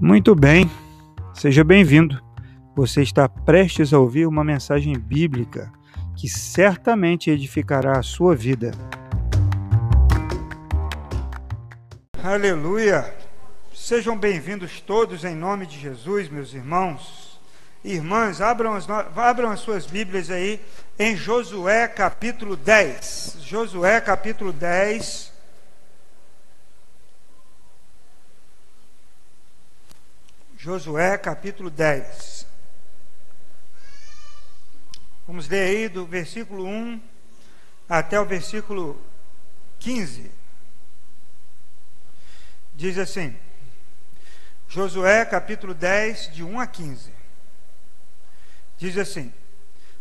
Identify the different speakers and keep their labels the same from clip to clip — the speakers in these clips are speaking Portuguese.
Speaker 1: Muito bem, seja bem-vindo. Você está prestes a ouvir uma mensagem bíblica que certamente edificará a sua vida. Aleluia! Sejam bem-vindos todos em nome de Jesus, meus irmãos. Irmãs, abram as, abram as suas Bíblias aí em Josué capítulo 10. Josué capítulo 10. Josué capítulo 10. Vamos ler aí do versículo 1 até o versículo 15. Diz assim: Josué capítulo 10, de 1 a 15. Diz assim: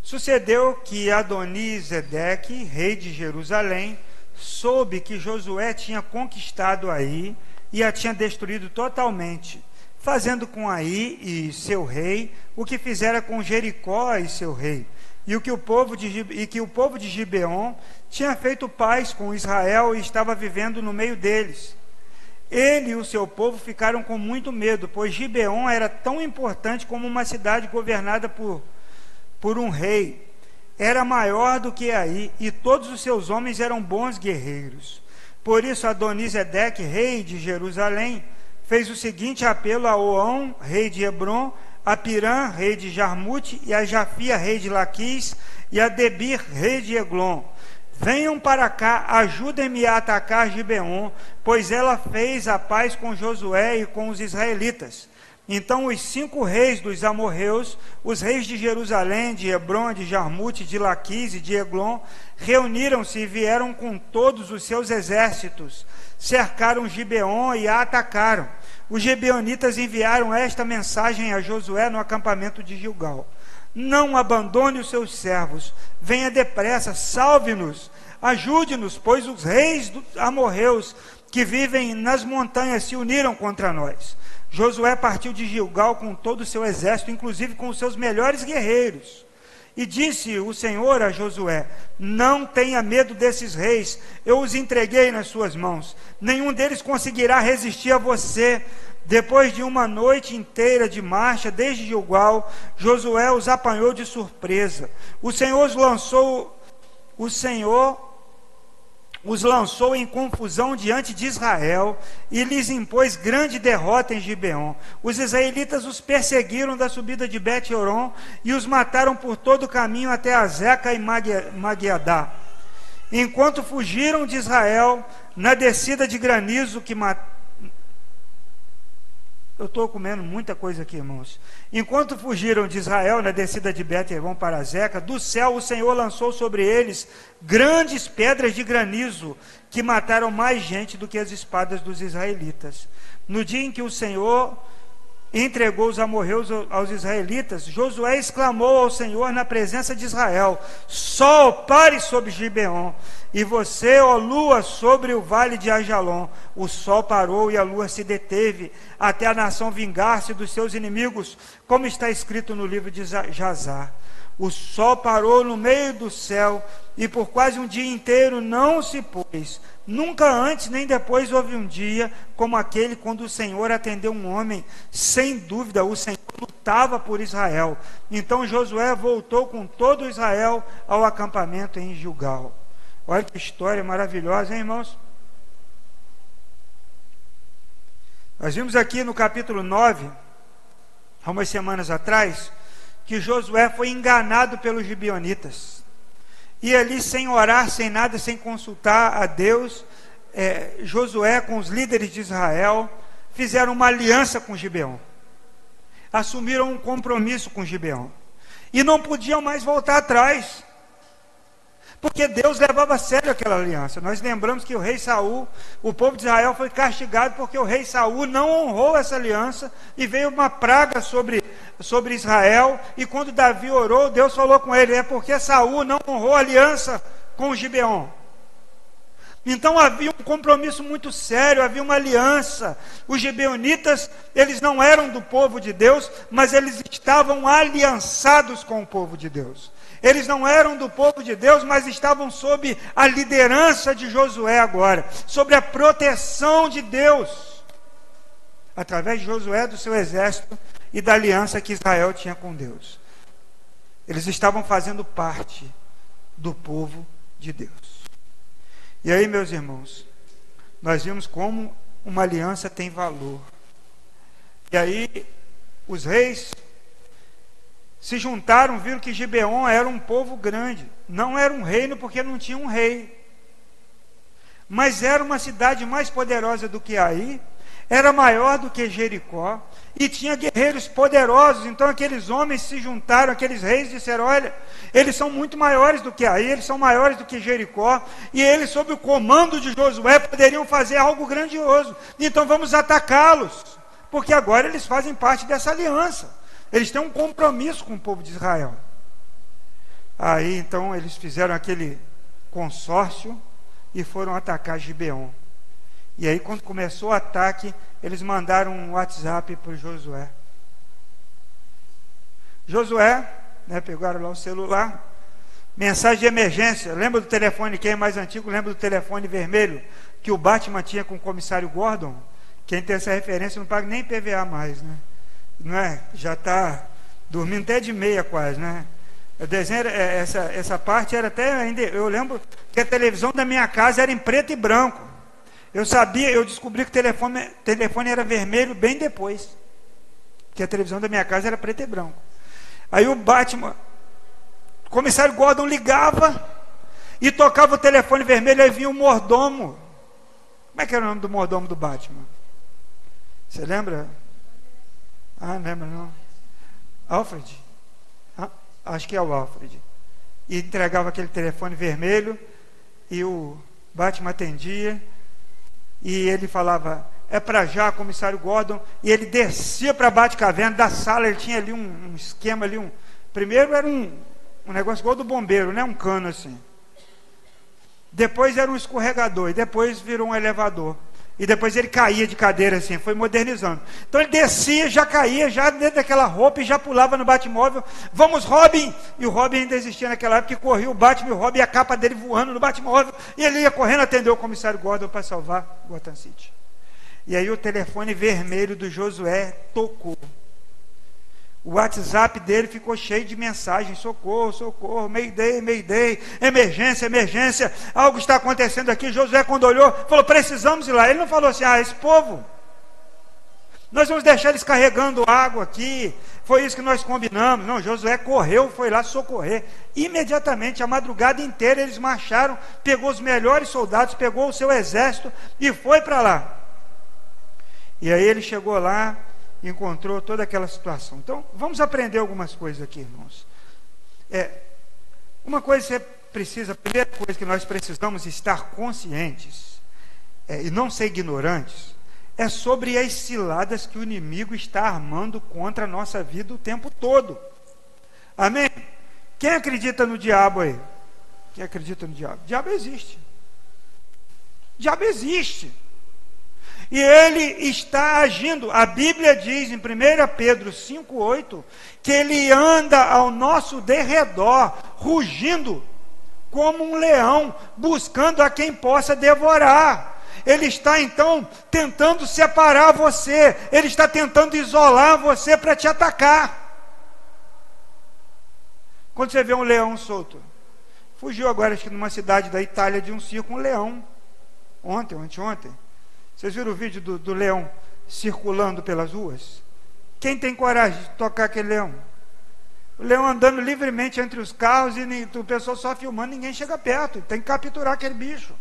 Speaker 1: Sucedeu que Adonizedeque, rei de Jerusalém, soube que Josué tinha conquistado aí e a tinha destruído totalmente fazendo com Aí e seu rei o que fizera com Jericó e seu rei, e o que o povo de e que o povo de Gibeon tinha feito paz com Israel e estava vivendo no meio deles. Ele e o seu povo ficaram com muito medo, pois Gibeon era tão importante como uma cidade governada por, por um rei. Era maior do que aí, e todos os seus homens eram bons guerreiros. Por isso Adonisedeque, rei de Jerusalém, fez o seguinte apelo a Oão, rei de Hebron, a Pirã, rei de Jarmute, e a Jafia, rei de Laquis, e a Debir, rei de Eglon. Venham para cá, ajudem-me a atacar Gibeon, pois ela fez a paz com Josué e com os israelitas. Então os cinco reis dos amorreus, os reis de Jerusalém, de Hebron, de Jarmute, de Laquis e de Eglon, reuniram-se e vieram com todos os seus exércitos, cercaram Gibeon e a atacaram. Os gibeonitas enviaram esta mensagem a Josué no acampamento de Gilgal: Não abandone os seus servos, venha depressa, salve-nos, ajude-nos, pois os reis amorreus que vivem nas montanhas se uniram contra nós. Josué partiu de Gilgal com todo o seu exército, inclusive com os seus melhores guerreiros. E disse o Senhor a Josué: Não tenha medo desses reis, eu os entreguei nas suas mãos. Nenhum deles conseguirá resistir a você. Depois de uma noite inteira de marcha desde Gilgal, Josué os apanhou de surpresa. O Senhor os lançou, o Senhor os lançou em confusão diante de Israel e lhes impôs grande derrota em Gibeon. Os israelitas os perseguiram da subida de Bet-Horon e os mataram por todo o caminho até Azeca e Magiadá. Enquanto fugiram de Israel, na descida de granizo que mataram eu estou comendo muita coisa aqui, irmãos. Enquanto fugiram de Israel na descida de Betervão para Zeca, do céu o Senhor lançou sobre eles grandes pedras de granizo que mataram mais gente do que as espadas dos israelitas. No dia em que o Senhor entregou os amorreus aos israelitas, Josué exclamou ao Senhor na presença de Israel: Sol, pare sobre Gibeon, e você, ó lua, sobre o vale de Ajalon. O sol parou e a lua se deteve, até a nação vingar-se dos seus inimigos, como está escrito no livro de Jazar. O sol parou no meio do céu e por quase um dia inteiro não se pôs. Nunca antes nem depois houve um dia como aquele quando o Senhor atendeu um homem. Sem dúvida, o Senhor lutava por Israel. Então Josué voltou com todo Israel ao acampamento em Gilgal. Olha que história maravilhosa, hein, irmãos? Nós vimos aqui no capítulo 9, há umas semanas atrás, que Josué foi enganado pelos gibionitas. E ali, sem orar, sem nada, sem consultar a Deus, é, Josué, com os líderes de Israel, fizeram uma aliança com Gibeão. Assumiram um compromisso com Gibeão. E não podiam mais voltar atrás. Porque Deus levava a sério aquela aliança. Nós lembramos que o rei Saul, o povo de Israel foi castigado porque o rei Saul não honrou essa aliança e veio uma praga sobre, sobre Israel. E quando Davi orou, Deus falou com ele: é porque Saul não honrou a aliança com Gibeon. Então havia um compromisso muito sério, havia uma aliança. Os gibeonitas, eles não eram do povo de Deus, mas eles estavam aliançados com o povo de Deus. Eles não eram do povo de Deus, mas estavam sob a liderança de Josué agora, sobre a proteção de Deus. através de Josué, do seu exército e da aliança que Israel tinha com Deus. Eles estavam fazendo parte do povo de Deus. E aí, meus irmãos, nós vimos como uma aliança tem valor. E aí, os reis se juntaram, viram que Gibeon era um povo grande. Não era um reino porque não tinha um rei. Mas era uma cidade mais poderosa do que aí, era maior do que Jericó, e tinha guerreiros poderosos. Então aqueles homens se juntaram, aqueles reis disseram: Olha, eles são muito maiores do que aí, eles são maiores do que Jericó, e eles, sob o comando de Josué, poderiam fazer algo grandioso. Então vamos atacá-los, porque agora eles fazem parte dessa aliança. Eles têm um compromisso com o povo de Israel. Aí então eles fizeram aquele consórcio e foram atacar Gibeon. E aí, quando começou o ataque, eles mandaram um WhatsApp para Josué. Josué, né, pegaram lá o celular, mensagem de emergência. Lembra do telefone, quem é mais antigo, lembra do telefone vermelho que o Batman tinha com o comissário Gordon? Quem tem essa referência não paga nem PVA mais, né? Não é? Já está dormindo até de meia quase, né? Desenho, é, essa, essa parte era até ainda. Eu lembro que a televisão da minha casa era em preto e branco. Eu sabia, eu descobri que o telefone, telefone era vermelho bem depois. Que a televisão da minha casa era preto e branco. Aí o Batman, o comissário Gordon ligava e tocava o telefone vermelho, aí vinha o mordomo. Como é que era o nome do mordomo do Batman? Você lembra? Ah, não lembra não. Alfred? Ah, acho que é o Alfred. E entregava aquele telefone vermelho e o Batman atendia e ele falava, é para já, comissário Gordon, e ele descia para a Batcaverna da sala, ele tinha ali um, um, esquema ali, um, primeiro era um, um negócio igual do bombeiro, né, um cano assim. Depois era um escorregador, e depois virou um elevador. E depois ele caía de cadeira assim, foi modernizando. Então ele descia, já caía, já dentro daquela roupa e já pulava no Batmóvel. Vamos, Robin! E o Robin ainda existia naquela época, que corria o Batman e o Robin e a capa dele voando no Batmóvel. E ele ia correndo atender o comissário Gordon para salvar Gotham City. E aí o telefone vermelho do Josué tocou. O WhatsApp dele ficou cheio de mensagens: socorro, socorro, mayday, mayday, emergência, emergência, algo está acontecendo aqui. Josué, quando olhou, falou: precisamos ir lá. Ele não falou assim: ah, esse povo, nós vamos deixar eles carregando água aqui. Foi isso que nós combinamos. Não, Josué correu, foi lá socorrer. Imediatamente, a madrugada inteira, eles marcharam, pegou os melhores soldados, pegou o seu exército e foi para lá. E aí ele chegou lá, encontrou toda aquela situação. Então, vamos aprender algumas coisas aqui, irmãos. É, uma coisa que você precisa, a primeira coisa que nós precisamos estar conscientes é, e não ser ignorantes, é sobre as ciladas que o inimigo está armando contra a nossa vida o tempo todo. Amém? Quem acredita no diabo aí? Quem acredita no diabo? Diabo existe. Diabo existe. E ele está agindo. A Bíblia diz em 1 Pedro 5,8 que ele anda ao nosso derredor, rugindo como um leão, buscando a quem possa devorar. Ele está então tentando separar você, ele está tentando isolar você para te atacar. Quando você vê um leão solto, fugiu agora, acho que numa cidade da Itália, de um circo, um leão, ontem, anteontem. Vocês viram o vídeo do, do leão circulando pelas ruas? Quem tem coragem de tocar aquele leão? O leão andando livremente entre os carros e o pessoal só filmando, ninguém chega perto. Tem que capturar aquele bicho.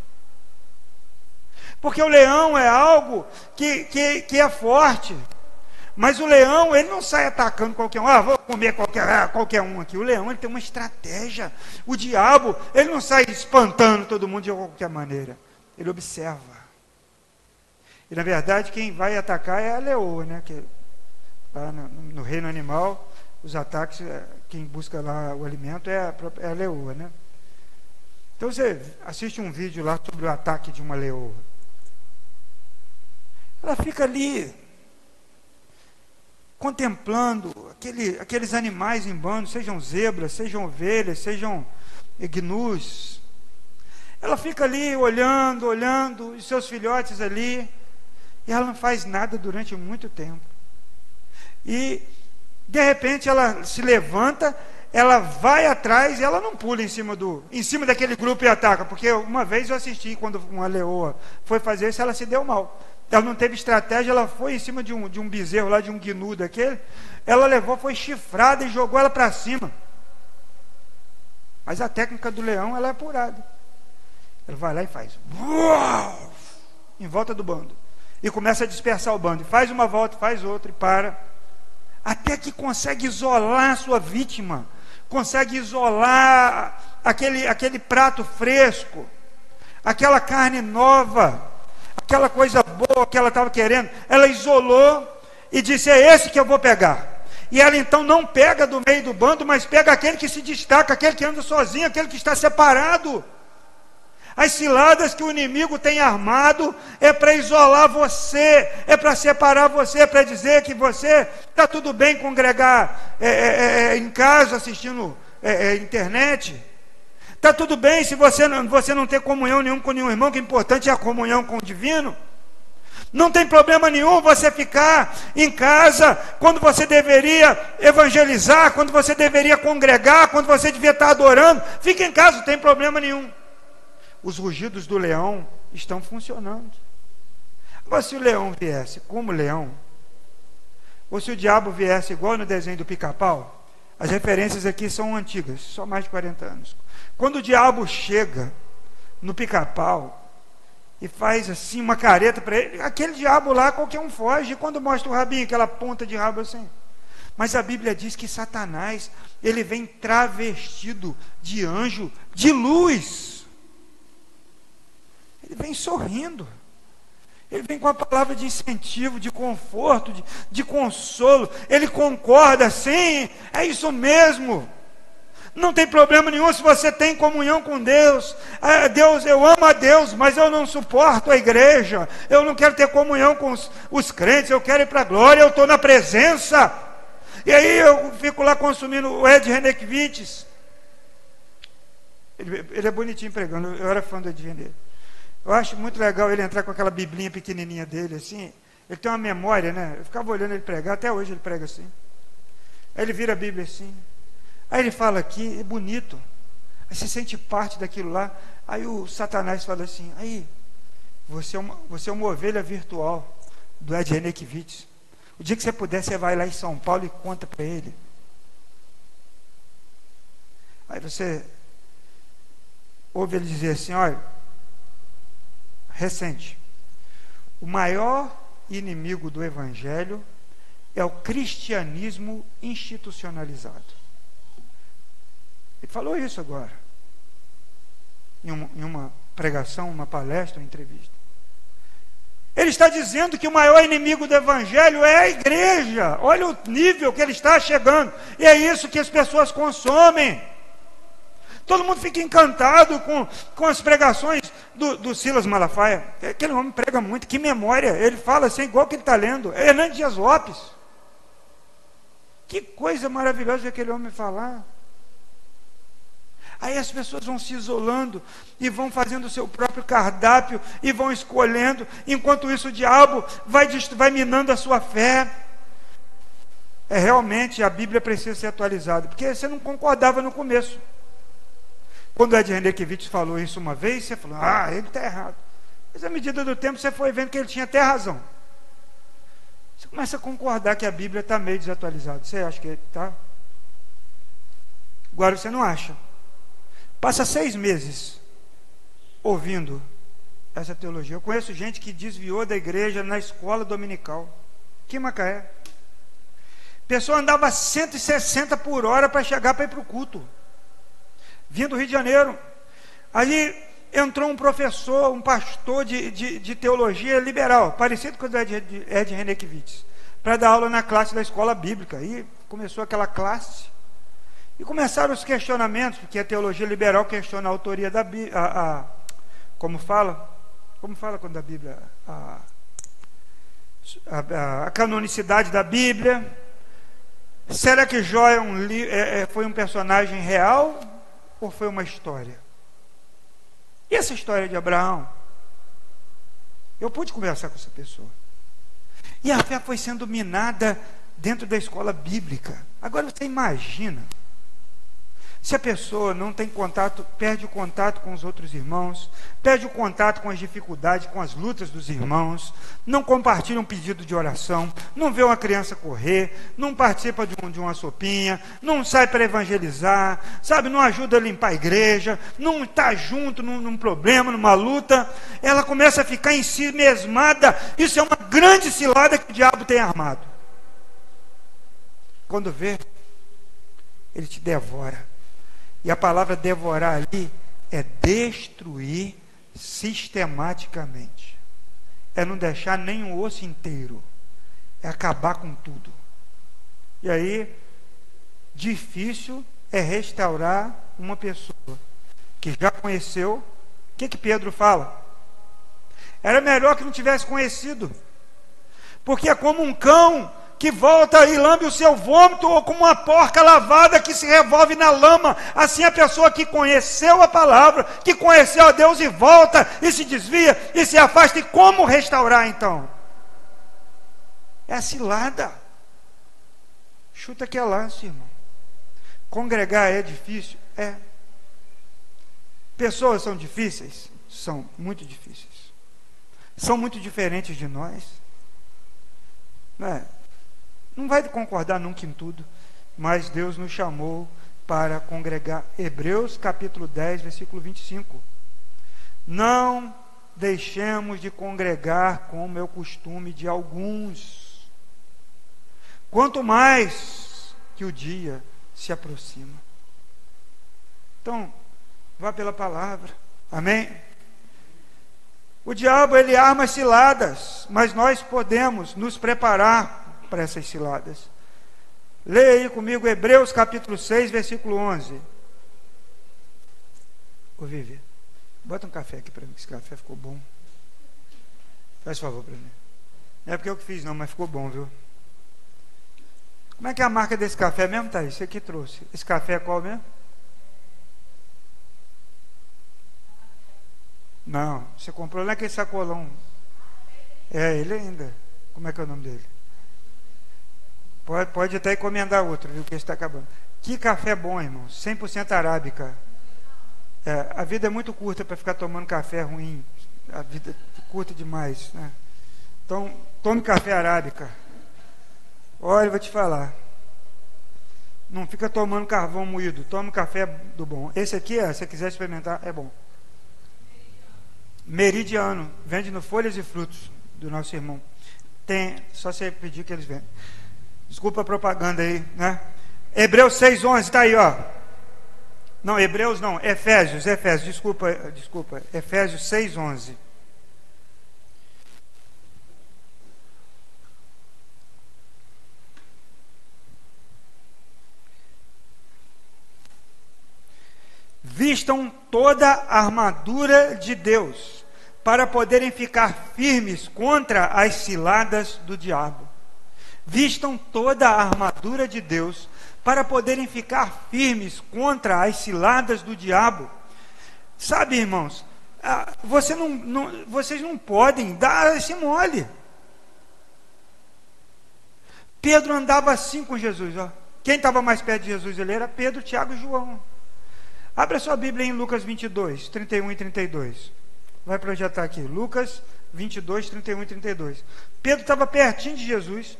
Speaker 1: Porque o leão é algo que, que, que é forte. Mas o leão, ele não sai atacando qualquer um. Ah, vou comer qualquer, ah, qualquer um aqui. O leão, ele tem uma estratégia. O diabo, ele não sai espantando todo mundo de qualquer maneira. Ele observa. E na verdade quem vai atacar é a leoa, né? Que lá no, no reino animal, os ataques, é, quem busca lá o alimento é a, é a leoa, né? Então você assiste um vídeo lá sobre o ataque de uma leoa. Ela fica ali contemplando aquele, aqueles animais em bando, sejam zebras, sejam ovelhas, sejam gnus. Ela fica ali olhando, olhando, os seus filhotes ali. E ela não faz nada durante muito tempo. E, de repente, ela se levanta, ela vai atrás e ela não pula em cima do, em cima daquele grupo e ataca, porque uma vez eu assisti quando uma leoa foi fazer isso, ela se deu mal. Ela não teve estratégia, ela foi em cima de um, de um bezerro lá, de um gnu daquele, ela levou, foi chifrada e jogou ela para cima. Mas a técnica do leão, ela é apurada. Ele vai lá e faz. Uau! Em volta do bando. E começa a dispersar o bando. Faz uma volta, faz outra e para. Até que consegue isolar a sua vítima. Consegue isolar aquele, aquele prato fresco. Aquela carne nova. Aquela coisa boa que ela estava querendo. Ela isolou e disse: É esse que eu vou pegar. E ela então não pega do meio do bando, mas pega aquele que se destaca, aquele que anda sozinho, aquele que está separado. As ciladas que o inimigo tem armado é para isolar você, é para separar você, é para dizer que você está tudo bem congregar é, é, é, é em casa assistindo é, é, internet. Está tudo bem se você não, você não ter comunhão nenhum com nenhum irmão, que o importante é a comunhão com o divino. Não tem problema nenhum você ficar em casa quando você deveria evangelizar, quando você deveria congregar, quando você devia estar adorando. Fique em casa, não tem problema nenhum os rugidos do leão estão funcionando. Agora, se o leão viesse como leão, ou se o diabo viesse igual no desenho do pica-pau, as referências aqui são antigas, só mais de 40 anos. Quando o diabo chega no pica-pau e faz assim uma careta para ele, aquele diabo lá qualquer um foge. Quando mostra o rabinho, aquela ponta de rabo assim. Mas a Bíblia diz que Satanás, ele vem travestido de anjo de luz. Ele vem sorrindo. Ele vem com a palavra de incentivo, de conforto, de, de consolo. Ele concorda, sim, é isso mesmo. Não tem problema nenhum se você tem comunhão com Deus. Ah, Deus, eu amo a Deus, mas eu não suporto a igreja. Eu não quero ter comunhão com os, os crentes, eu quero ir para a glória, eu estou na presença. E aí eu fico lá consumindo o Ed Renekiewicz. Ele, ele é bonitinho pregando, eu era fã do Ed Renekiewicz. Eu acho muito legal ele entrar com aquela biblinha pequenininha dele, assim. Ele tem uma memória, né? Eu ficava olhando ele pregar, até hoje ele prega assim. Aí ele vira a Bíblia assim. Aí ele fala aqui, é bonito. Aí você sente parte daquilo lá. Aí o Satanás fala assim: aí, você é uma, você é uma ovelha virtual do Ed Renekiewicz. O dia que você puder, você vai lá em São Paulo e conta para ele. Aí você ouve ele dizer assim: olha recente. O maior inimigo do Evangelho é o cristianismo institucionalizado. Ele falou isso agora, em uma, em uma pregação, uma palestra, uma entrevista. Ele está dizendo que o maior inimigo do Evangelho é a igreja. Olha o nível que ele está chegando. E é isso que as pessoas consomem. Todo mundo fica encantado com, com as pregações do, do Silas Malafaia. Aquele homem prega muito, que memória. Ele fala assim, igual que ele está lendo. É Hernandes Dias Lopes. Que coisa maravilhosa aquele homem falar. Aí as pessoas vão se isolando e vão fazendo o seu próprio cardápio e vão escolhendo. Enquanto isso, o diabo vai, vai minando a sua fé. É realmente a Bíblia precisa ser atualizada, porque você não concordava no começo. Quando Ed Renekiewicz falou isso uma vez, você falou, ah, ele está errado. Mas à medida do tempo você foi vendo que ele tinha até razão. Você começa a concordar que a Bíblia está meio desatualizada. Você acha que está? Agora você não acha. Passa seis meses ouvindo essa teologia. Eu conheço gente que desviou da igreja na escola dominical. Que Macaé. A pessoa andava 160 por hora para chegar para ir para o culto vindo do Rio de Janeiro. Aí entrou um professor, um pastor de, de, de teologia liberal, parecido com o Ed, Ed Renekiewicz, para dar aula na classe da escola bíblica. Aí começou aquela classe. E começaram os questionamentos, porque a teologia liberal questiona a autoria da Bíblia, a, como fala? Como fala quando a Bíblia, a, a, a canonicidade da Bíblia. Será que Jó é um, é, é, foi um personagem real ou foi uma história? E essa história de Abraão? Eu pude conversar com essa pessoa. E a fé foi sendo minada dentro da escola bíblica. Agora você imagina se a pessoa não tem contato, perde o contato com os outros irmãos, perde o contato com as dificuldades, com as lutas dos irmãos, não compartilha um pedido de oração, não vê uma criança correr, não participa de, um, de uma sopinha, não sai para evangelizar, sabe, não ajuda a limpar a igreja, não está junto num, num problema, numa luta, ela começa a ficar em si mesmada. Isso é uma grande cilada que o diabo tem armado. Quando vê, ele te devora e a palavra devorar ali é destruir sistematicamente. É não deixar nenhum osso inteiro. É acabar com tudo. E aí, difícil é restaurar uma pessoa que já conheceu. O que, que Pedro fala? Era melhor que não tivesse conhecido. Porque é como um cão que volta e lambe o seu vômito, ou como uma porca lavada que se revolve na lama. Assim a pessoa que conheceu a palavra, que conheceu a Deus e volta e se desvia e se afasta. E como restaurar então? É cilada. Chuta que é lance, irmão. Congregar é difícil? É. Pessoas são difíceis? São muito difíceis. São muito diferentes de nós. Não é? Não vai concordar nunca em tudo, mas Deus nos chamou para congregar. Hebreus capítulo 10, versículo 25. Não deixemos de congregar como é o costume de alguns. Quanto mais que o dia se aproxima. Então, vá pela palavra. Amém? O diabo ele arma ciladas, mas nós podemos nos preparar para essas ciladas. Leia aí comigo Hebreus capítulo 6, versículo 11. Ô Vivi, bota um café aqui para mim, que esse café ficou bom. Faz favor para mim. Não é porque eu que fiz, não, mas ficou bom, viu? Como é que é a marca desse café mesmo, Thaís? Você que trouxe. Esse café é qual mesmo? Não, você comprou lá aquele sacolão. É, ele ainda. Como é que é o nome dele? Pode, pode até encomendar outro, viu? Que está acabando. Que café bom, irmão. 100% arábica. É, a vida é muito curta para ficar tomando café ruim. A vida é curta demais. Né? Então, tome café arábica. Olha, vou te falar. Não fica tomando carvão moído. Tome café do bom. Esse aqui, é, se você quiser experimentar, é bom. Meridiano. Vende no Folhas e Frutos do nosso irmão. Tem, só você pedir que eles vendem. Desculpa a propaganda aí, né? Hebreus 6:11 está aí, ó. Não, Hebreus não, Efésios, Efésios, desculpa, desculpa, Efésios 6:11. Vistam toda a armadura de Deus, para poderem ficar firmes contra as ciladas do diabo vistam toda a armadura de Deus para poderem ficar firmes contra as ciladas do diabo. Sabe, irmãos, você não, não, vocês não podem dar esse mole. Pedro andava assim com Jesus. Ó. Quem estava mais perto de Jesus? Ele era Pedro, Tiago e João. Abra sua Bíblia em Lucas 22, 31 e 32. Vai projetar aqui. Lucas 22, 31 e 32. Pedro estava pertinho de Jesus.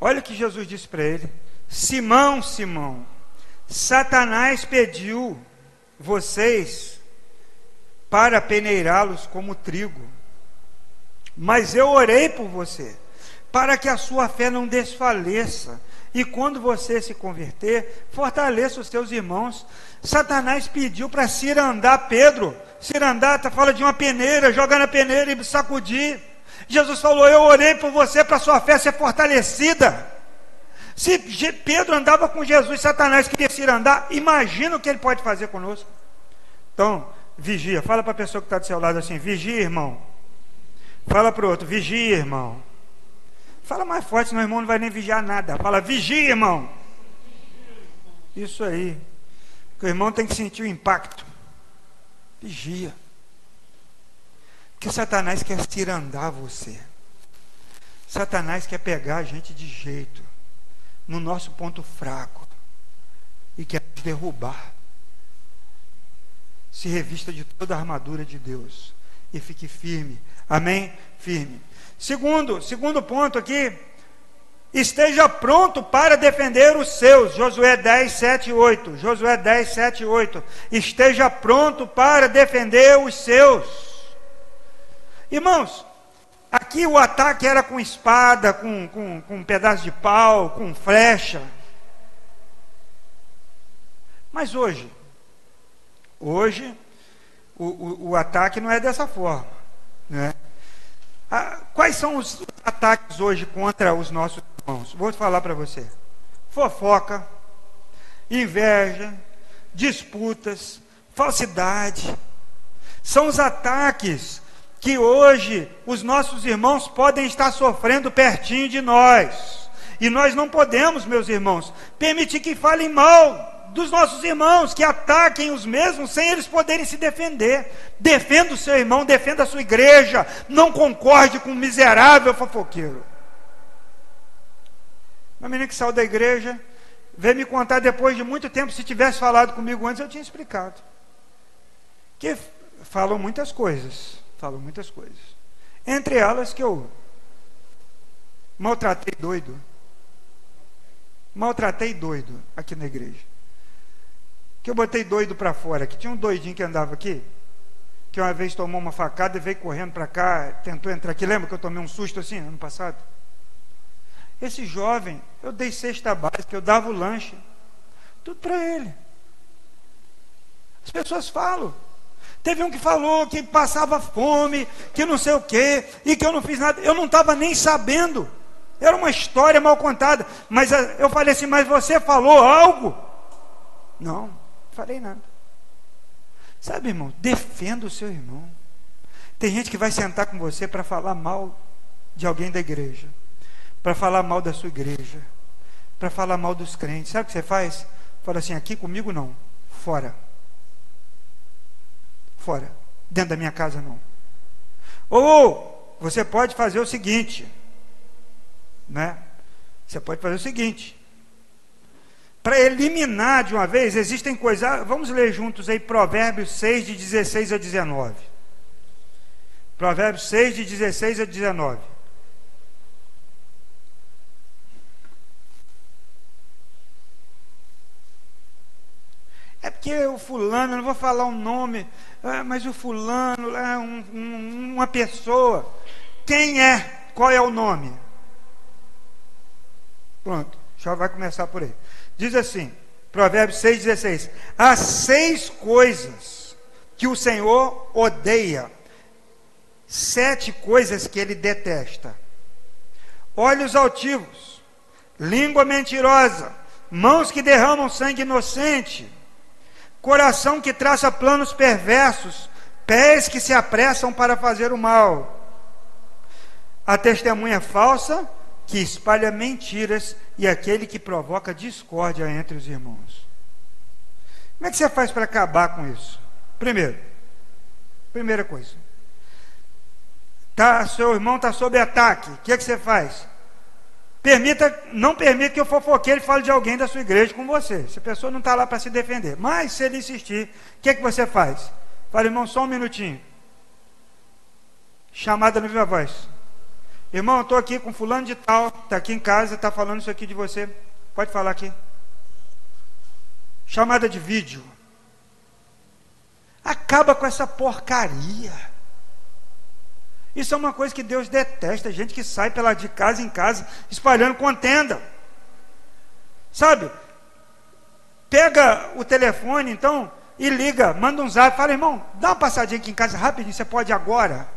Speaker 1: Olha o que Jesus disse para ele: Simão, Simão, Satanás pediu vocês para peneirá-los como trigo, mas eu orei por você, para que a sua fé não desfaleça. E quando você se converter, fortaleça os seus irmãos. Satanás pediu para cirandar Pedro. Cirandar tá, fala de uma peneira, jogar na peneira e sacudir. Jesus falou: Eu orei por você para sua fé ser fortalecida. Se Pedro andava com Jesus, Satanás queria se andar, imagina o que ele pode fazer conosco. Então, vigia. Fala para a pessoa que está do seu lado assim: vigia, irmão. Fala para o outro: vigia, irmão. Fala mais forte, senão o irmão não vai nem vigiar nada. Fala: vigia, irmão. Isso aí. Porque o irmão tem que sentir o impacto. Vigia. Porque Satanás quer cirandar você. Satanás quer pegar a gente de jeito, no nosso ponto fraco, e quer derrubar. Se revista de toda a armadura de Deus e fique firme. Amém? Firme. Segundo, segundo ponto aqui, esteja pronto para defender os seus. Josué 10, 7 8. Josué 10, 7 8. Esteja pronto para defender os seus. Irmãos, aqui o ataque era com espada, com, com, com um pedaço de pau, com flecha. Mas hoje, hoje, o, o, o ataque não é dessa forma. Né? Ah, quais são os ataques hoje contra os nossos irmãos? Vou falar para você: fofoca, inveja, disputas, falsidade. São os ataques que hoje os nossos irmãos podem estar sofrendo pertinho de nós. E nós não podemos, meus irmãos, permitir que falem mal dos nossos irmãos, que ataquem os mesmos sem eles poderem se defender. Defenda o seu irmão, defenda a sua igreja, não concorde com um miserável fofoqueiro. Uma menina que saiu da igreja, veio me contar depois de muito tempo, se tivesse falado comigo antes, eu tinha explicado. Que falam muitas coisas, falam muitas coisas. Entre elas que eu maltratei doido. Maltratei doido aqui na igreja que eu botei doido para fora, que tinha um doidinho que andava aqui, que uma vez tomou uma facada e veio correndo para cá, tentou entrar aqui. Lembra que eu tomei um susto assim ano passado? Esse jovem, eu dei cesta básica, eu dava o lanche, tudo para ele. As pessoas falam. Teve um que falou que passava fome, que não sei o quê, e que eu não fiz nada. Eu não estava nem sabendo. Era uma história mal contada. Mas eh, eu falei assim: Mas você falou algo? Não. Falei nada. Sabe, irmão, defenda o seu irmão. Tem gente que vai sentar com você para falar mal de alguém da igreja, para falar mal da sua igreja, para falar mal dos crentes. Sabe o que você faz? Fala assim: aqui comigo não, fora. Fora. Dentro da minha casa não. Ou você pode fazer o seguinte, né? Você pode fazer o seguinte: para eliminar de uma vez, existem coisas. Vamos ler juntos aí Provérbios 6, de 16 a 19. Provérbios 6, de 16 a 19. É porque o fulano, não vou falar o um nome, é, mas o fulano é um, um, uma pessoa. Quem é? Qual é o nome? Pronto, já vai começar por aí. Diz assim, Provérbios 6,16: Há seis coisas que o Senhor odeia, sete coisas que ele detesta: olhos altivos, língua mentirosa, mãos que derramam sangue inocente, coração que traça planos perversos, pés que se apressam para fazer o mal, a testemunha falsa que espalha mentiras e aquele que provoca discórdia entre os irmãos. Como é que você faz para acabar com isso? Primeiro, primeira coisa, tá, seu irmão está sob ataque, o que, é que você faz? Permita, não permita que o fofoqueiro fale de alguém da sua igreja com você. Se a pessoa não está lá para se defender. Mas se ele insistir, o que é que você faz? Fala, irmão, só um minutinho. Chamada no viva voz. Irmão, eu estou aqui com fulano de tal, está aqui em casa, está falando isso aqui de você. Pode falar aqui. Chamada de vídeo. Acaba com essa porcaria. Isso é uma coisa que Deus detesta, gente que sai pela de casa em casa espalhando contenda. Sabe? Pega o telefone então e liga, manda um zap, fala, irmão, dá uma passadinha aqui em casa rapidinho, você pode agora?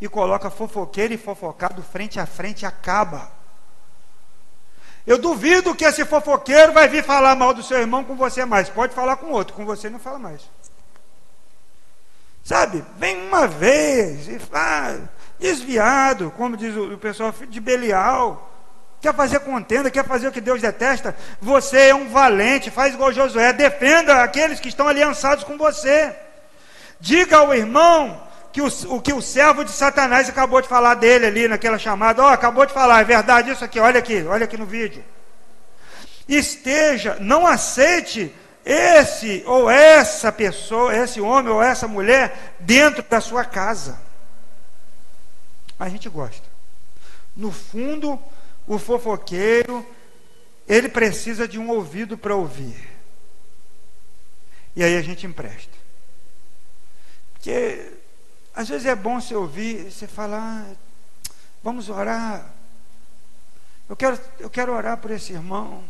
Speaker 1: e coloca fofoqueiro e fofocado frente a frente e acaba. Eu duvido que esse fofoqueiro vai vir falar mal do seu irmão com você mais. Pode falar com outro, com você não fala mais. Sabe? Vem uma vez e faz desviado, como diz o pessoal, de Belial. Quer fazer contenda, quer fazer o que Deus detesta. Você é um valente, faz igual Josué, defenda aqueles que estão aliançados com você. Diga ao irmão que o, o que o servo de Satanás acabou de falar dele ali naquela chamada. Ó, oh, acabou de falar, é verdade isso aqui, olha aqui, olha aqui no vídeo. Esteja, não aceite esse ou essa pessoa, esse homem ou essa mulher dentro da sua casa. A gente gosta. No fundo, o fofoqueiro, ele precisa de um ouvido para ouvir. E aí a gente empresta. Porque às vezes é bom você ouvir, você falar, ah, vamos orar. Eu quero, eu quero orar por esse irmão.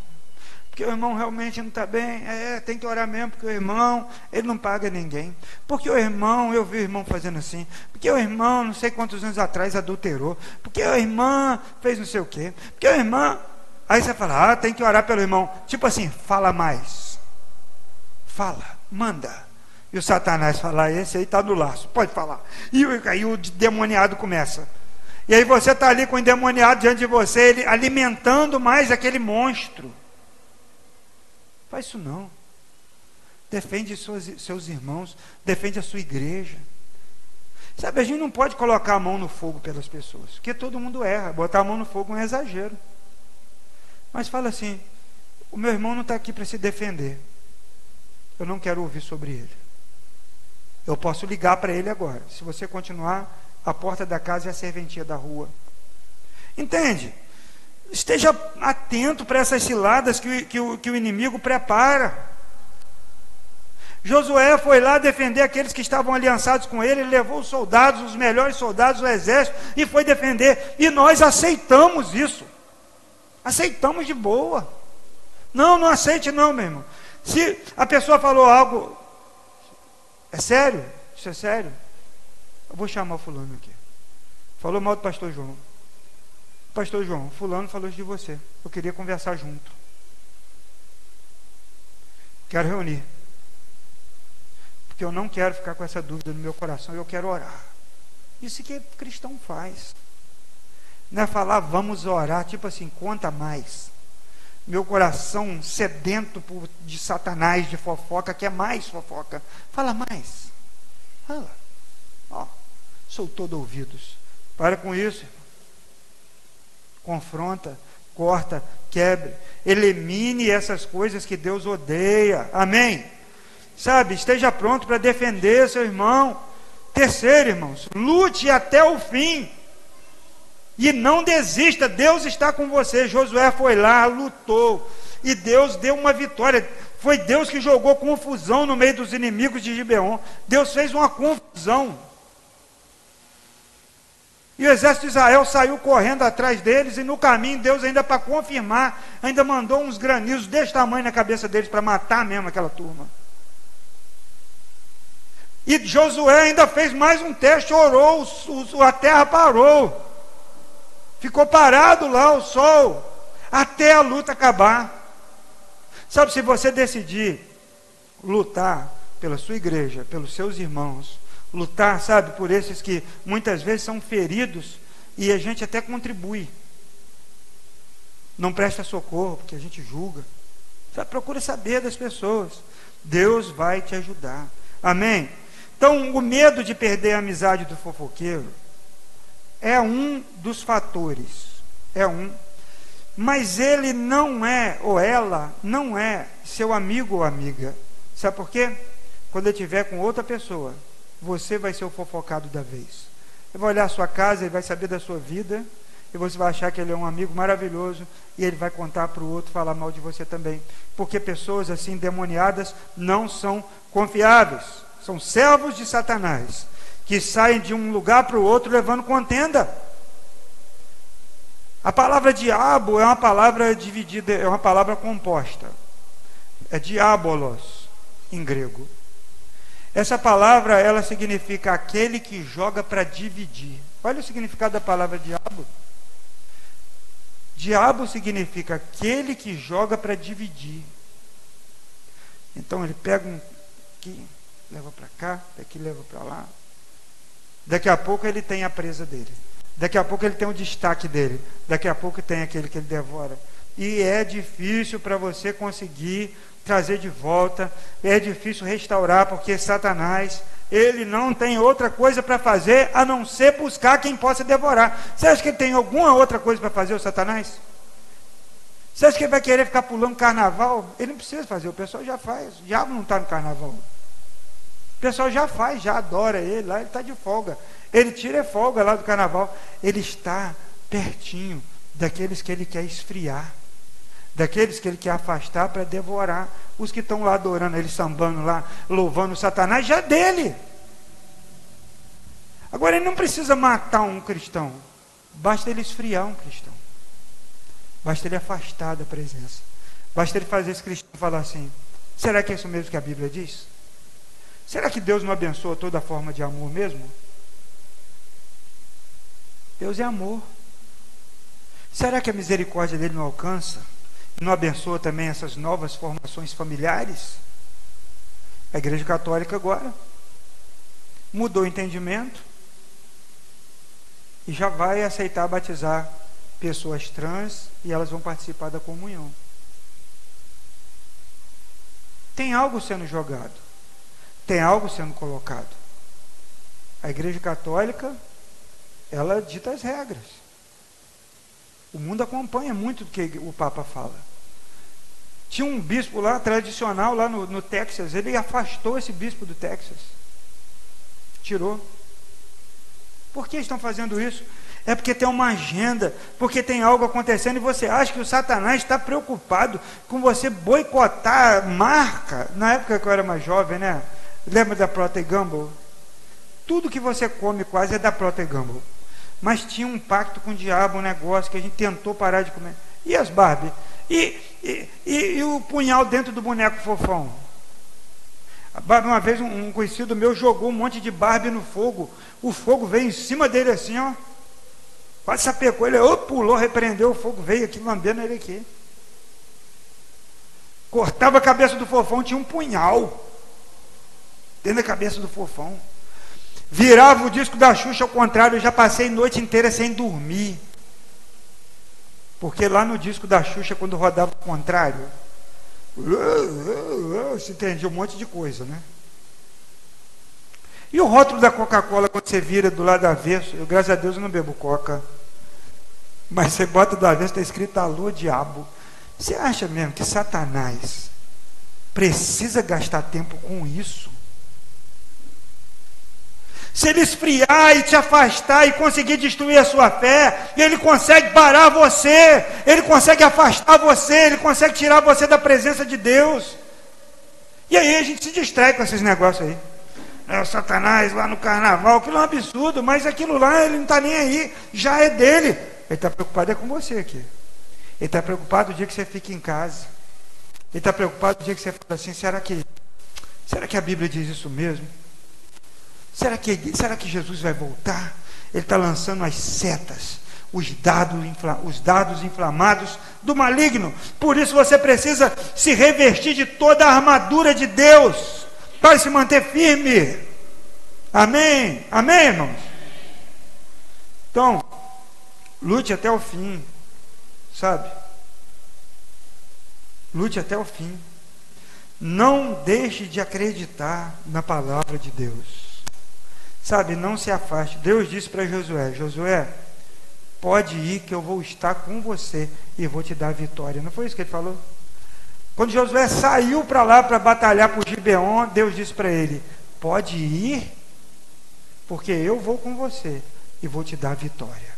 Speaker 1: Porque o irmão realmente não está bem. É, tem que orar mesmo, porque o irmão, ele não paga ninguém. Porque o irmão, eu vi o irmão fazendo assim. Porque o irmão, não sei quantos anos atrás, adulterou. Porque a irmã fez não sei o quê. Porque a irmã. Aí você fala, ah, tem que orar pelo irmão. Tipo assim, fala mais. Fala, manda. E o Satanás fala, esse aí está no laço, pode falar. E aí o demoniado começa. E aí você está ali com o endemoniado diante de você, ele alimentando mais aquele monstro. Faz isso não. Defende suas, seus irmãos, defende a sua igreja. Sabe, a gente não pode colocar a mão no fogo pelas pessoas, porque todo mundo erra. Botar a mão no fogo é um exagero. Mas fala assim: o meu irmão não está aqui para se defender. Eu não quero ouvir sobre ele. Eu posso ligar para ele agora. Se você continuar, a porta da casa é a serventia da rua. Entende? Esteja atento para essas ciladas que, que, o, que o inimigo prepara. Josué foi lá defender aqueles que estavam aliançados com ele, ele levou os soldados, os melhores soldados do exército, e foi defender. E nós aceitamos isso. Aceitamos de boa. Não, não aceite, não, meu irmão. Se a pessoa falou algo é sério? Isso é sério? Eu vou chamar o fulano aqui. Falou mal do pastor João. Pastor João, fulano falou isso de você. Eu queria conversar junto. Quero reunir. Porque eu não quero ficar com essa dúvida no meu coração, eu quero orar. Isso que cristão faz. Não é falar vamos orar, tipo assim, conta mais meu coração sedento por, de Satanás, de fofoca, quer mais fofoca. Fala mais. Fala. Ó, sou todo ouvidos. Para com isso. Confronta, corta, quebre. Elimine essas coisas que Deus odeia. Amém? Sabe, esteja pronto para defender seu irmão. Terceiro, irmãos, lute até o fim. E não desista, Deus está com você. Josué foi lá, lutou, e Deus deu uma vitória. Foi Deus que jogou confusão no meio dos inimigos de Gibeon. Deus fez uma confusão. E o exército de Israel saiu correndo atrás deles, e no caminho, Deus, ainda para confirmar, ainda mandou uns granizos desse tamanho na cabeça deles para matar mesmo aquela turma. E Josué ainda fez mais um teste, orou, a terra parou. Ficou parado lá o sol até a luta acabar. Sabe, se você decidir lutar pela sua igreja, pelos seus irmãos, lutar, sabe, por esses que muitas vezes são feridos e a gente até contribui. Não presta socorro, porque a gente julga. Sabe, procura saber das pessoas. Deus vai te ajudar. Amém? Então, o medo de perder a amizade do fofoqueiro é um dos fatores, é um. Mas ele não é, ou ela não é seu amigo ou amiga. Sabe por quê? Quando ele estiver com outra pessoa, você vai ser o fofocado da vez. Ele vai olhar a sua casa, ele vai saber da sua vida, e você vai achar que ele é um amigo maravilhoso, e ele vai contar para o outro falar mal de você também. Porque pessoas assim demoniadas não são confiáveis, são servos de Satanás que saem de um lugar para o outro levando contenda. A palavra diabo é uma palavra dividida, é uma palavra composta. É diabolos em grego. Essa palavra ela significa aquele que joga para dividir. Olha o significado da palavra diabo. Diabo significa aquele que joga para dividir. Então ele pega um aqui, leva para cá, daqui leva para lá. Daqui a pouco ele tem a presa dele. Daqui a pouco ele tem o destaque dele. Daqui a pouco tem aquele que ele devora. e é difícil para você conseguir trazer de volta, é difícil restaurar, porque Satanás, ele não tem outra coisa para fazer a não ser buscar quem possa devorar. Você acha que ele tem alguma outra coisa para fazer, o Satanás? Você acha que ele vai querer ficar pulando carnaval? Ele não precisa fazer, o pessoal já faz. O diabo não está no carnaval. O pessoal já faz, já adora ele, lá ele está de folga. Ele tira folga lá do carnaval. Ele está pertinho daqueles que ele quer esfriar, daqueles que ele quer afastar para devorar. Os que estão lá adorando ele, sambando lá, louvando Satanás, já dele. Agora ele não precisa matar um cristão, basta ele esfriar um cristão, basta ele afastar da presença, basta ele fazer esse cristão falar assim: será que é isso mesmo que a Bíblia diz? Será que Deus não abençoa toda forma de amor mesmo? Deus é amor. Será que a misericórdia dele não alcança? Não abençoa também essas novas formações familiares? A Igreja Católica agora mudou o entendimento e já vai aceitar batizar pessoas trans e elas vão participar da comunhão. Tem algo sendo jogado, tem algo sendo colocado. A Igreja Católica, ela dita as regras. O mundo acompanha muito do que o Papa fala. Tinha um bispo lá, tradicional, lá no, no Texas, ele afastou esse bispo do Texas. Tirou. Por que estão fazendo isso? É porque tem uma agenda, porque tem algo acontecendo e você acha que o Satanás está preocupado com você boicotar marca. Na época que eu era mais jovem, né? Lembra da Procter Gamble? Tudo que você come quase é da Procter Gamble mas tinha um pacto com o diabo, um negócio que a gente tentou parar de comer. E as Barbie? E, e, e, e o punhal dentro do boneco fofão? A Barbie, uma vez, um, um, conhecido meu jogou um monte de Barbie no fogo. O fogo veio em cima dele assim, ó. Quase sapecou. Ele pulou, repreendeu, o fogo veio aqui, lambendo ele aqui. Cortava a cabeça do fofão, tinha um punhal dentro da cabeça do fofão. Virava o disco da Xuxa ao contrário, eu já passei noite inteira sem dormir. Porque lá no disco da Xuxa, quando rodava ao contrário, se entendia um monte de coisa, né? E o rótulo da Coca-Cola, quando você vira do lado avesso, eu, graças a Deus, eu não bebo Coca. Mas você bota do avesso, está escrito alô, diabo. Você acha mesmo que Satanás precisa gastar tempo com isso? Se ele esfriar e te afastar e conseguir destruir a sua fé, ele consegue parar você, ele consegue afastar você, ele consegue tirar você da presença de Deus. E aí a gente se distrai com esses negócios aí. É o Satanás lá no carnaval, aquilo é um absurdo, mas aquilo lá ele não está nem aí, já é dele. Ele está preocupado é com você aqui. Ele está preocupado o dia que você fica em casa. Ele está preocupado o dia que você fala assim, será que, será que a Bíblia diz isso mesmo? Será que, será que Jesus vai voltar? Ele está lançando as setas, os dados, os dados inflamados do maligno. Por isso você precisa se revestir de toda a armadura de Deus para se manter firme. Amém? Amém, irmãos? Então, lute até o fim, sabe? Lute até o fim. Não deixe de acreditar na palavra de Deus. Sabe, não se afaste. Deus disse para Josué: Josué, pode ir que eu vou estar com você e vou te dar vitória. Não foi isso que ele falou? Quando Josué saiu para lá para batalhar por Gibeon, Deus disse para ele: Pode ir, porque eu vou com você e vou te dar vitória.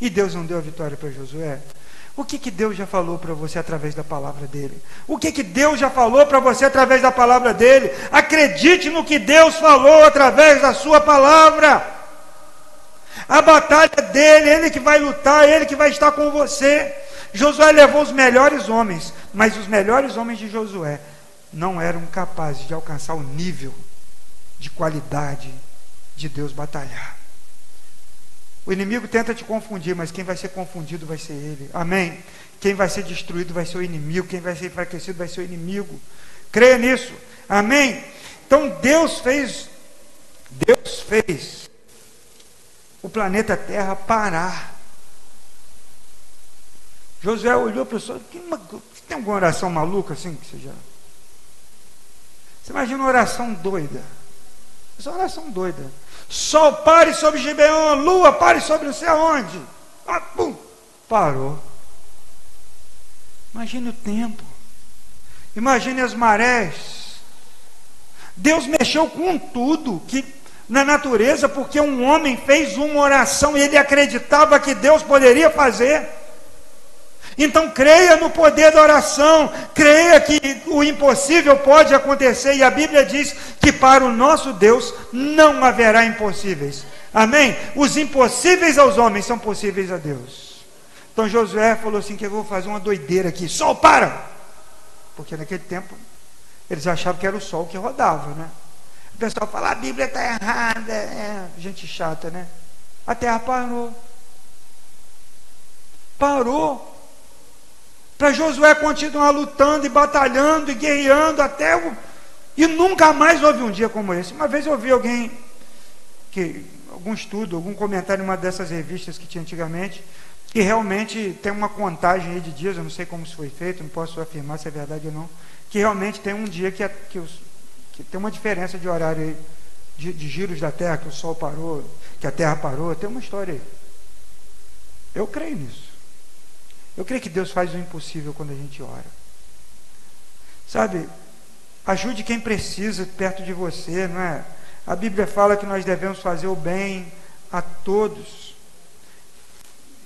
Speaker 1: E Deus não deu a vitória para Josué? O que, que Deus já falou para você através da palavra dele? O que, que Deus já falou para você através da palavra dele? Acredite no que Deus falou através da sua palavra. A batalha é dele, ele que vai lutar, ele que vai estar com você. Josué levou os melhores homens, mas os melhores homens de Josué não eram capazes de alcançar o nível de qualidade de Deus batalhar. O inimigo tenta te confundir, mas quem vai ser confundido vai ser ele. Amém? Quem vai ser destruído vai ser o inimigo, quem vai ser enfraquecido vai ser o inimigo. Creia nisso. Amém? Então Deus fez Deus fez o planeta Terra parar. Josué olhou para o sol, tem alguma oração maluca assim que já. Você imagina uma oração doida. Essa é oração doida. Sol pare sobre Gibeon, lua pare sobre não sei aonde. Ah, pum, parou. Imagine o tempo. Imagine as marés. Deus mexeu com tudo que na natureza, porque um homem fez uma oração e ele acreditava que Deus poderia fazer. Então creia no poder da oração, creia que o impossível pode acontecer, e a Bíblia diz que para o nosso Deus não haverá impossíveis. Amém? Os impossíveis aos homens são possíveis a Deus. Então Josué falou assim: que eu vou fazer uma doideira aqui, sol para! Porque naquele tempo eles achavam que era o sol que rodava, né? O pessoal fala, a Bíblia está errada, é gente chata, né? A terra parou. Parou para Josué continuar lutando e batalhando e guerreando até o. E nunca mais houve um dia como esse. Uma vez eu ouvi alguém, que, algum estudo, algum comentário em uma dessas revistas que tinha antigamente, que realmente tem uma contagem de dias, eu não sei como isso foi feito, não posso afirmar se é verdade ou não, que realmente tem um dia que, que, os, que tem uma diferença de horário aí, de, de giros da Terra, que o Sol parou, que a Terra parou, tem uma história aí. Eu creio nisso. Eu creio que Deus faz o impossível quando a gente ora. Sabe, ajude quem precisa perto de você, não é? A Bíblia fala que nós devemos fazer o bem a todos,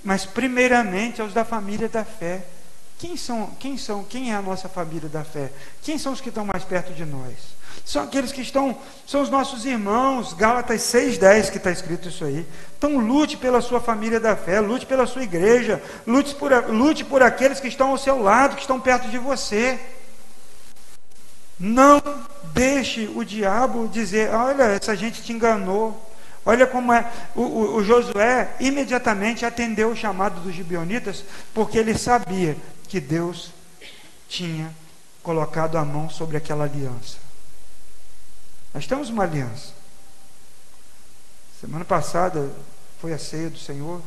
Speaker 1: mas primeiramente aos da família da fé. Quem são, quem são, quem é a nossa família da fé? Quem são os que estão mais perto de nós? São aqueles que estão, são os nossos irmãos, Gálatas 6,10 que está escrito isso aí. Então lute pela sua família da fé, lute pela sua igreja, lute por, lute por aqueles que estão ao seu lado, que estão perto de você. Não deixe o diabo dizer, olha, essa gente te enganou. Olha como é. O, o, o Josué imediatamente atendeu o chamado dos gibeonitas, porque ele sabia que Deus tinha colocado a mão sobre aquela aliança. Nós temos uma aliança. Semana passada foi a ceia do Senhor.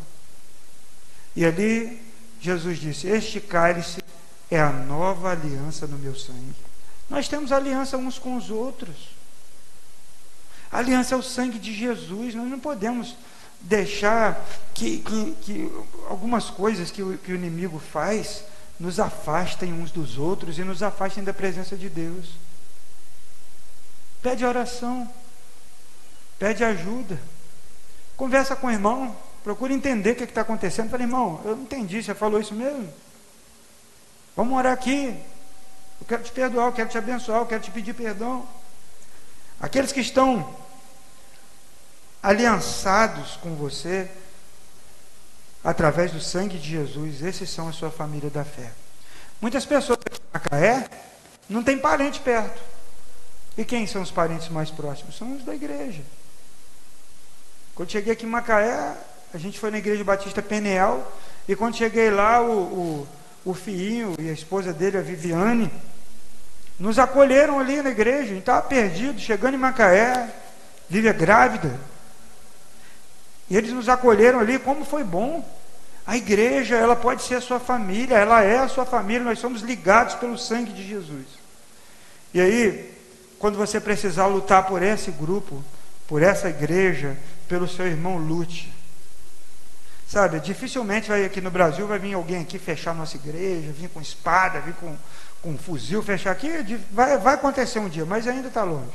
Speaker 1: E ali Jesus disse: Este cálice é a nova aliança no meu sangue. Nós temos aliança uns com os outros. A aliança é o sangue de Jesus. Nós não podemos deixar que, que, que algumas coisas que o, que o inimigo faz nos afastem uns dos outros e nos afastem da presença de Deus. Pede oração, pede ajuda, conversa com o irmão, procura entender o que está acontecendo. Fala, irmão, eu não entendi, você falou isso mesmo? Vamos orar aqui. Eu quero te perdoar, eu quero te abençoar, eu quero te pedir perdão. Aqueles que estão aliançados com você, através do sangue de Jesus, esses são a sua família da fé. Muitas pessoas aqui em Macaé não tem parente perto. E quem são os parentes mais próximos? São os da igreja. Quando cheguei aqui em Macaé, a gente foi na igreja Batista Peneal, e quando cheguei lá, o, o, o filhinho e a esposa dele, a Viviane, nos acolheram ali na igreja, a gente estava perdido, chegando em Macaé, Vívia grávida. E eles nos acolheram ali, como foi bom. A igreja, ela pode ser a sua família, ela é a sua família, nós somos ligados pelo sangue de Jesus. E aí, quando você precisar lutar por esse grupo, por essa igreja, pelo seu irmão, lute. Sabe, dificilmente vai aqui no Brasil vai vir alguém aqui fechar nossa igreja, vir com espada, vir com, com fuzil, fechar aqui. Vai, vai acontecer um dia, mas ainda está longe.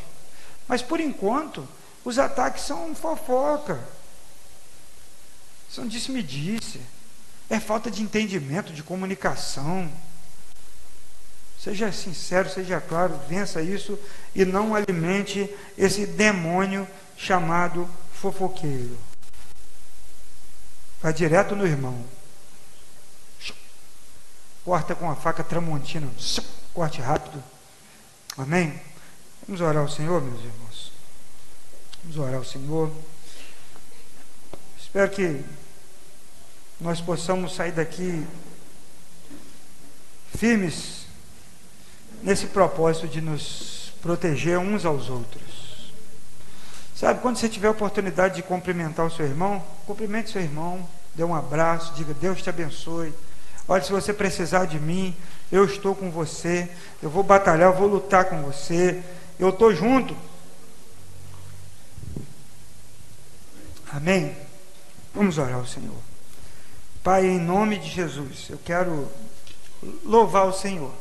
Speaker 1: Mas por enquanto, os ataques são fofoca. Isso não disse-me disse. É falta de entendimento, de comunicação. Seja sincero, seja claro, vença isso e não alimente esse demônio chamado fofoqueiro. Vai direto no irmão. Corta com a faca tramontina. Corte rápido. Amém? Vamos orar ao Senhor, meus irmãos. Vamos orar ao Senhor. Espero que nós possamos sair daqui firmes nesse propósito de nos proteger uns aos outros. Sabe, quando você tiver a oportunidade de cumprimentar o seu irmão, cumprimente seu irmão, dê um abraço, diga Deus te abençoe. Olha, se você precisar de mim, eu estou com você. Eu vou batalhar, eu vou lutar com você. Eu estou junto. Amém? Vamos orar ao Senhor. Pai, em nome de Jesus, eu quero louvar o Senhor.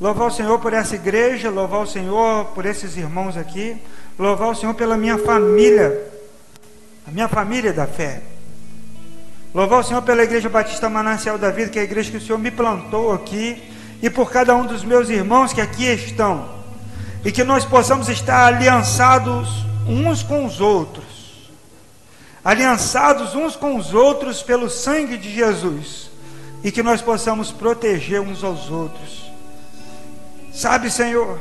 Speaker 1: Louvar o Senhor por essa igreja, louvar o Senhor por esses irmãos aqui, louvar o Senhor pela minha família, a minha família da fé. Louvar o Senhor pela Igreja Batista Manancial da Vida, que é a igreja que o Senhor me plantou aqui, e por cada um dos meus irmãos que aqui estão, e que nós possamos estar aliançados uns com os outros, aliançados uns com os outros pelo sangue de Jesus, e que nós possamos proteger uns aos outros. Sabe, Senhor,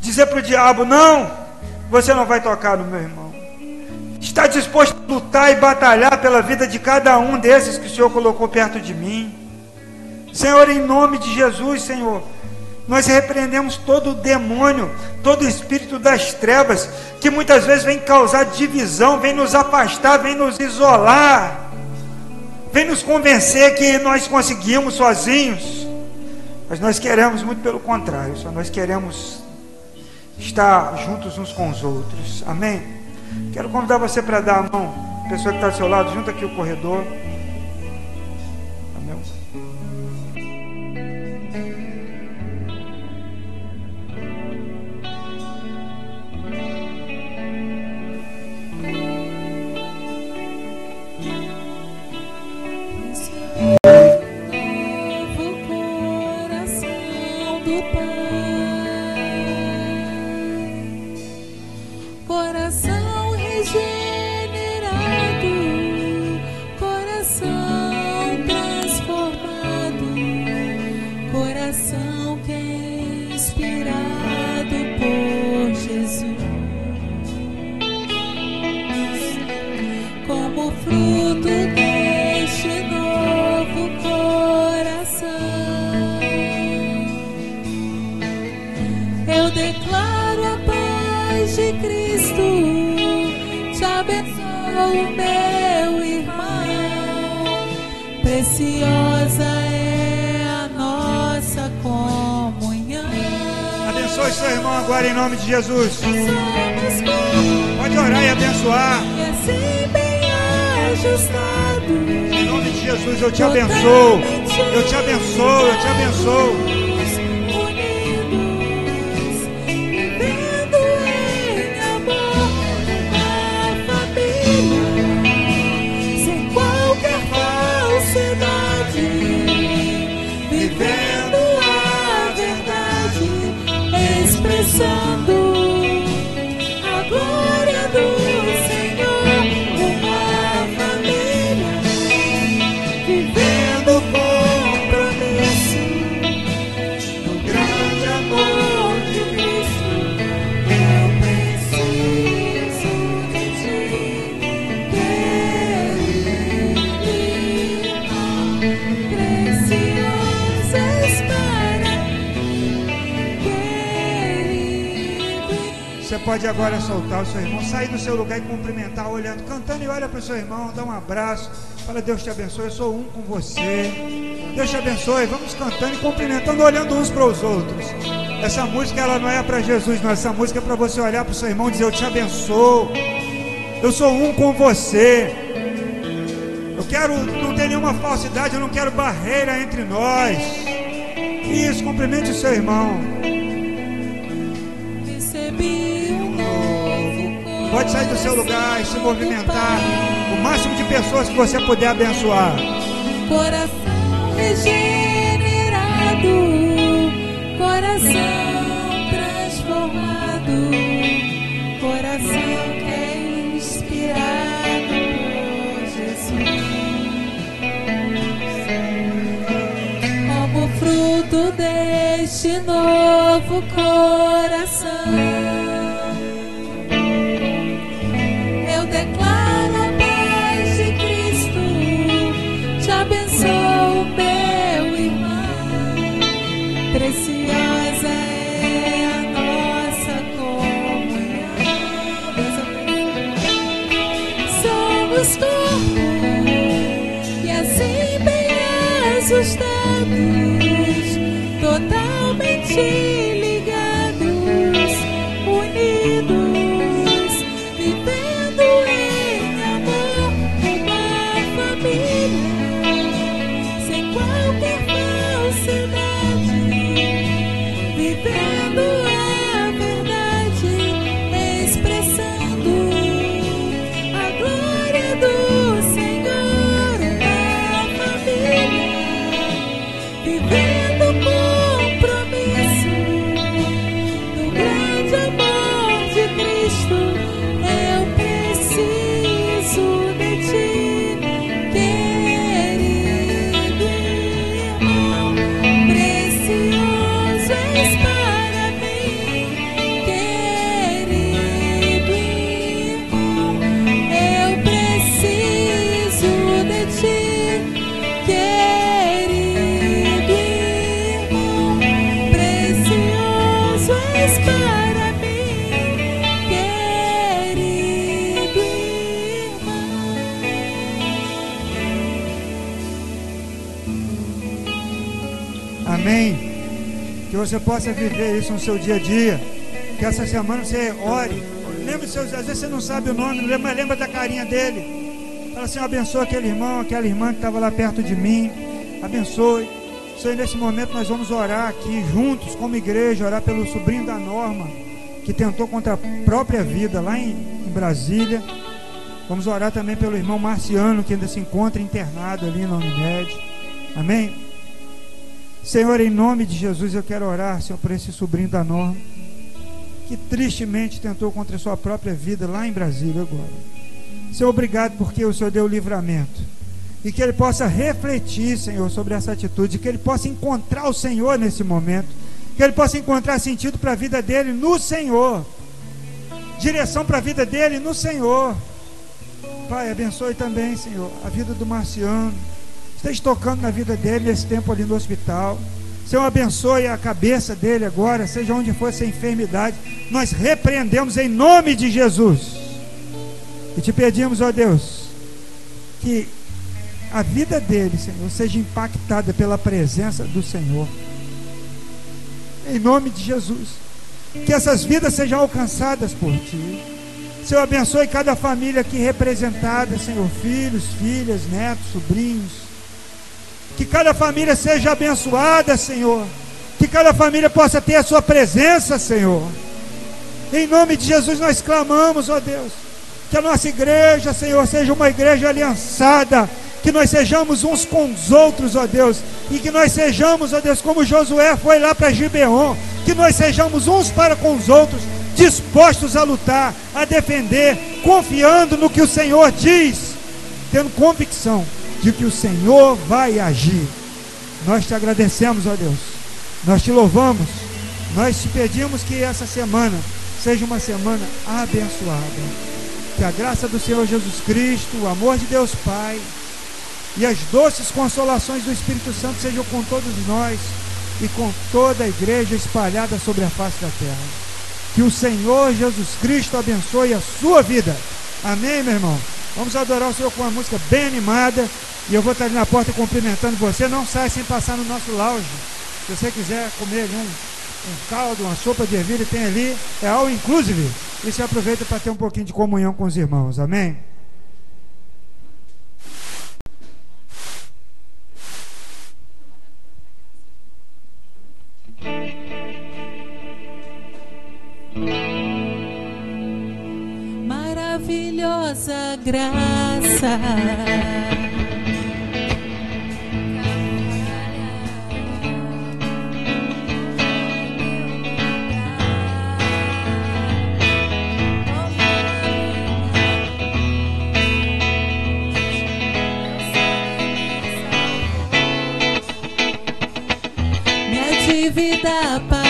Speaker 1: dizer para o diabo: não, você não vai tocar no meu irmão está disposto a lutar e batalhar pela vida de cada um desses que o Senhor colocou perto de mim. Senhor, em nome de Jesus, Senhor, nós repreendemos todo o demônio, todo o espírito das trevas, que muitas vezes vem causar divisão, vem nos afastar, vem nos isolar, vem nos convencer que nós conseguimos sozinhos. Mas nós queremos muito pelo contrário, só nós queremos estar juntos uns com os outros. Amém? Quero convidar você para dar a mão, a pessoa que está do seu lado, junto aqui o corredor. people Jesus. Pode orar e abençoar. Em nome de Jesus, eu te abençoo. Eu te abençoo, eu te abençoo. Pode agora soltar o seu irmão, sair do seu lugar e cumprimentar, olhando, cantando e olha para o seu irmão, dá um abraço, fala Deus te abençoe, eu sou um com você. Deus te abençoe, vamos cantando e cumprimentando, olhando uns para os outros. Essa música ela não é para Jesus, não, essa música é para você olhar para o seu irmão e dizer, eu te abençoo. Eu sou um com você. Eu quero, não ter nenhuma falsidade, eu não quero barreira entre nós. Isso, cumprimente o seu irmão. Pode sair do seu lugar e se movimentar. O máximo de pessoas que você puder abençoar.
Speaker 2: Coração regenerado, coração transformado, coração que é inspirado por Jesus. Como fruto deste novo coração. Totalmente ligados, unidos,
Speaker 1: você possa viver isso no seu dia a dia. Que essa semana você ore. Lembre seus, às vezes você não sabe o nome, mas lembra da carinha dele. Fala assim, abençoa aquele irmão, aquela irmã que estava lá perto de mim. Abençoe. Senhor, nesse momento nós vamos orar aqui juntos, como igreja, orar pelo sobrinho da Norma, que tentou contra a própria vida lá em, em Brasília. Vamos orar também pelo irmão Marciano, que ainda se encontra internado ali na Unimed. Amém? Senhor, em nome de Jesus, eu quero orar, Senhor, por esse sobrinho da Norma, que tristemente tentou contra a sua própria vida lá em Brasília agora. Senhor, obrigado porque o Senhor deu o livramento. E que ele possa refletir, Senhor, sobre essa atitude, que ele possa encontrar o Senhor nesse momento, que ele possa encontrar sentido para a vida dele no Senhor, direção para a vida dele no Senhor. Pai, abençoe também, Senhor, a vida do Marciano. Esteja tocando na vida dele nesse tempo ali no hospital. Senhor, abençoe a cabeça dele agora, seja onde for essa enfermidade. Nós repreendemos em nome de Jesus. E te pedimos, ó Deus, que a vida dele, Senhor, seja impactada pela presença do Senhor. Em nome de Jesus. Que essas vidas sejam alcançadas por ti. Senhor, abençoe cada família aqui representada, Senhor, filhos, filhas, netos, sobrinhos. Que cada família seja abençoada, Senhor. Que cada família possa ter a sua presença, Senhor. Em nome de Jesus nós clamamos, ó Deus, que a nossa igreja, Senhor, seja uma igreja aliançada, que nós sejamos uns com os outros, ó Deus, e que nós sejamos, ó Deus, como Josué foi lá para Gibeon, que nós sejamos uns para com os outros, dispostos a lutar, a defender, confiando no que o Senhor diz, tendo convicção de que o Senhor vai agir. Nós te agradecemos, ó Deus. Nós te louvamos. Nós te pedimos que essa semana seja uma semana abençoada. Que a graça do Senhor Jesus Cristo, o amor de Deus Pai e as doces consolações do Espírito Santo sejam com todos nós e com toda a igreja espalhada sobre a face da terra. Que o Senhor Jesus Cristo abençoe a sua vida. Amém, meu irmão? Vamos adorar o Senhor com uma música bem animada. E eu vou estar ali na porta cumprimentando você. Não sai sem passar no nosso lounge. Se você quiser comer ali um, um caldo, uma sopa de ervilha, tem ali. É all inclusive. E se aproveita para ter um pouquinho de comunhão com os irmãos. Amém?
Speaker 2: maravilhosa graça. Minha dívida